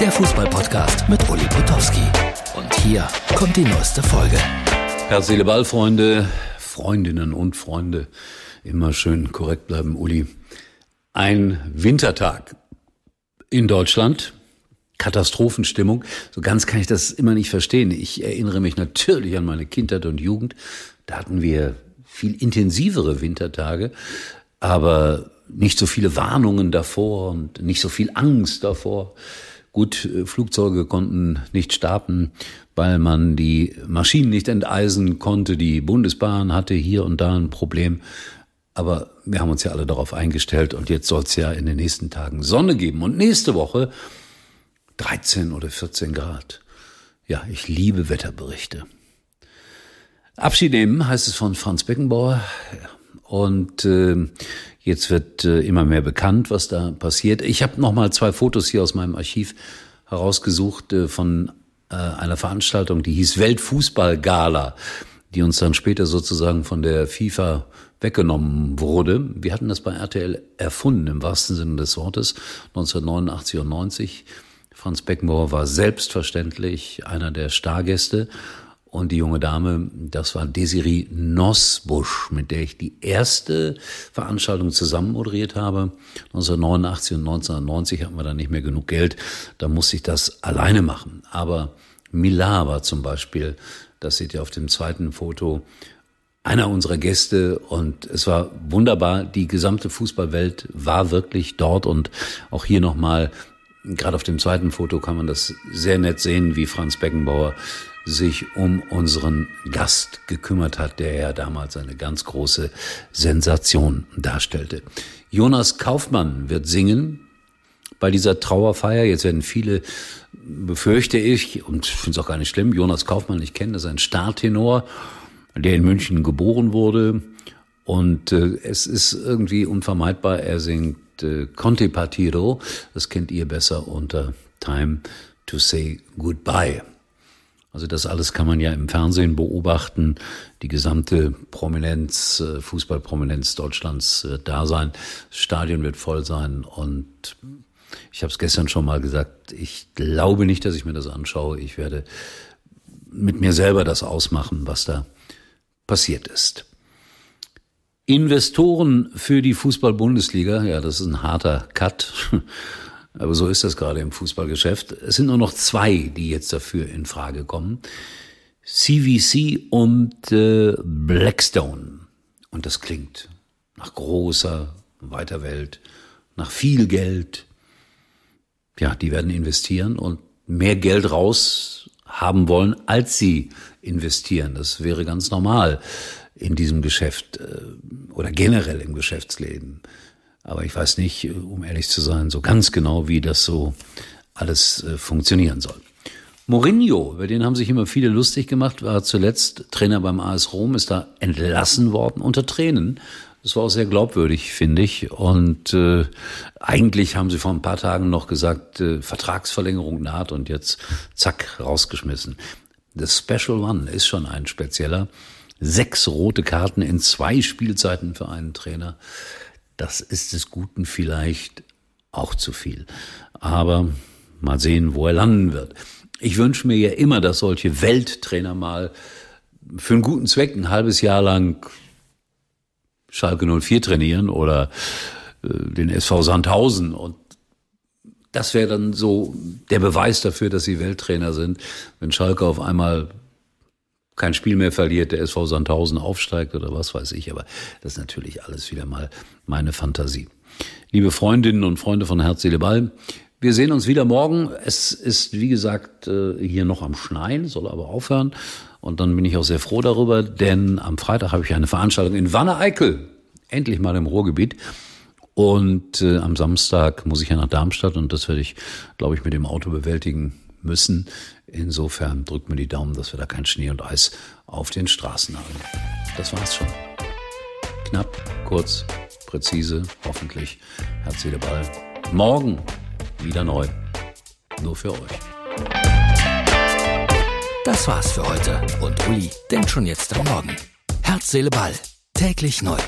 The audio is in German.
der Fußballpodcast mit Uli Potowski. Und hier kommt die neueste Folge. Herz, Seele, Ball, Freunde, Freundinnen und Freunde. Immer schön korrekt bleiben, Uli. Ein Wintertag in Deutschland. Katastrophenstimmung. So ganz kann ich das immer nicht verstehen. Ich erinnere mich natürlich an meine Kindheit und Jugend. Da hatten wir viel intensivere Wintertage, aber nicht so viele Warnungen davor und nicht so viel Angst davor. Gut, äh, Flugzeuge konnten nicht starten, weil man die Maschinen nicht enteisen konnte. Die Bundesbahn hatte hier und da ein Problem. Aber wir haben uns ja alle darauf eingestellt und jetzt soll es ja in den nächsten Tagen Sonne geben. Und nächste Woche 13 oder 14 Grad. Ja, ich liebe Wetterberichte. Abschied nehmen heißt es von Franz Beckenbauer. Und äh, jetzt wird äh, immer mehr bekannt, was da passiert. Ich habe noch mal zwei Fotos hier aus meinem Archiv herausgesucht äh, von äh, einer Veranstaltung, die hieß Weltfußballgala, die uns dann später sozusagen von der FIFA weggenommen wurde. Wir hatten das bei RTL erfunden, im wahrsten Sinne des Wortes, 1989 und 90. Franz Beckenbauer war selbstverständlich einer der Stargäste. Und die junge Dame, das war Desiree Nosbusch, mit der ich die erste Veranstaltung zusammen moderiert habe. 1989 und 1990 hatten wir dann nicht mehr genug Geld. Da musste ich das alleine machen. Aber Milar war zum Beispiel, das seht ihr auf dem zweiten Foto, einer unserer Gäste und es war wunderbar. Die gesamte Fußballwelt war wirklich dort und auch hier nochmal Gerade auf dem zweiten Foto kann man das sehr nett sehen, wie Franz Beckenbauer sich um unseren Gast gekümmert hat, der ja damals eine ganz große Sensation darstellte. Jonas Kaufmann wird singen bei dieser Trauerfeier. Jetzt werden viele, befürchte ich, und finde es auch gar nicht schlimm, Jonas Kaufmann, ich kenne, das ist ein Startenor, der in München geboren wurde. Und äh, es ist irgendwie unvermeidbar, er singt äh, Conte Partiro. Das kennt ihr besser unter Time to Say Goodbye. Also das alles kann man ja im Fernsehen beobachten. Die gesamte Prominenz, äh, Fußballprominenz Deutschlands wird da sein. Das Stadion wird voll sein und ich habe es gestern schon mal gesagt, ich glaube nicht, dass ich mir das anschaue. Ich werde mit mir selber das ausmachen, was da passiert ist. Investoren für die Fußball-Bundesliga, ja, das ist ein harter Cut. Aber so ist das gerade im Fußballgeschäft. Es sind nur noch zwei, die jetzt dafür in Frage kommen. CVC und äh, Blackstone. Und das klingt nach großer, weiter Welt, nach viel Geld. Ja, die werden investieren und mehr Geld raus haben wollen, als sie investieren. Das wäre ganz normal in diesem Geschäft äh, oder generell im Geschäftsleben. Aber ich weiß nicht, äh, um ehrlich zu sein, so ganz genau, wie das so alles äh, funktionieren soll. Mourinho, über den haben sich immer viele lustig gemacht, war zuletzt Trainer beim AS Rom, ist da entlassen worden unter Tränen. Das war auch sehr glaubwürdig, finde ich. Und äh, eigentlich haben sie vor ein paar Tagen noch gesagt, äh, Vertragsverlängerung naht und jetzt zack, rausgeschmissen. Das Special One ist schon ein spezieller sechs rote Karten in zwei Spielzeiten für einen Trainer. Das ist des Guten vielleicht auch zu viel. Aber mal sehen, wo er landen wird. Ich wünsche mir ja immer, dass solche Welttrainer mal für einen guten Zweck ein halbes Jahr lang Schalke 04 trainieren oder äh, den SV Sandhausen und das wäre dann so der Beweis dafür, dass sie Welttrainer sind, wenn Schalke auf einmal kein Spiel mehr verliert, der SV Sandhausen aufsteigt oder was weiß ich. Aber das ist natürlich alles wieder mal meine Fantasie. Liebe Freundinnen und Freunde von Herz, Seele, Ball, wir sehen uns wieder morgen. Es ist, wie gesagt, äh, hier noch am Schneien, soll aber aufhören. Und dann bin ich auch sehr froh darüber, denn am Freitag habe ich eine Veranstaltung in Wanne-Eickel. Endlich mal im Ruhrgebiet. Und äh, am Samstag muss ich ja nach Darmstadt und das werde ich, glaube ich, mit dem Auto bewältigen müssen. Insofern drückt mir die Daumen, dass wir da kein Schnee und Eis auf den Straßen haben. Das war's schon. Knapp, kurz, präzise, hoffentlich. Herz, Seele, Ball. Morgen wieder neu. Nur für euch. Das war's für heute. Und Uli denkt schon jetzt am Morgen. Herz, Seele, Ball. Täglich neu.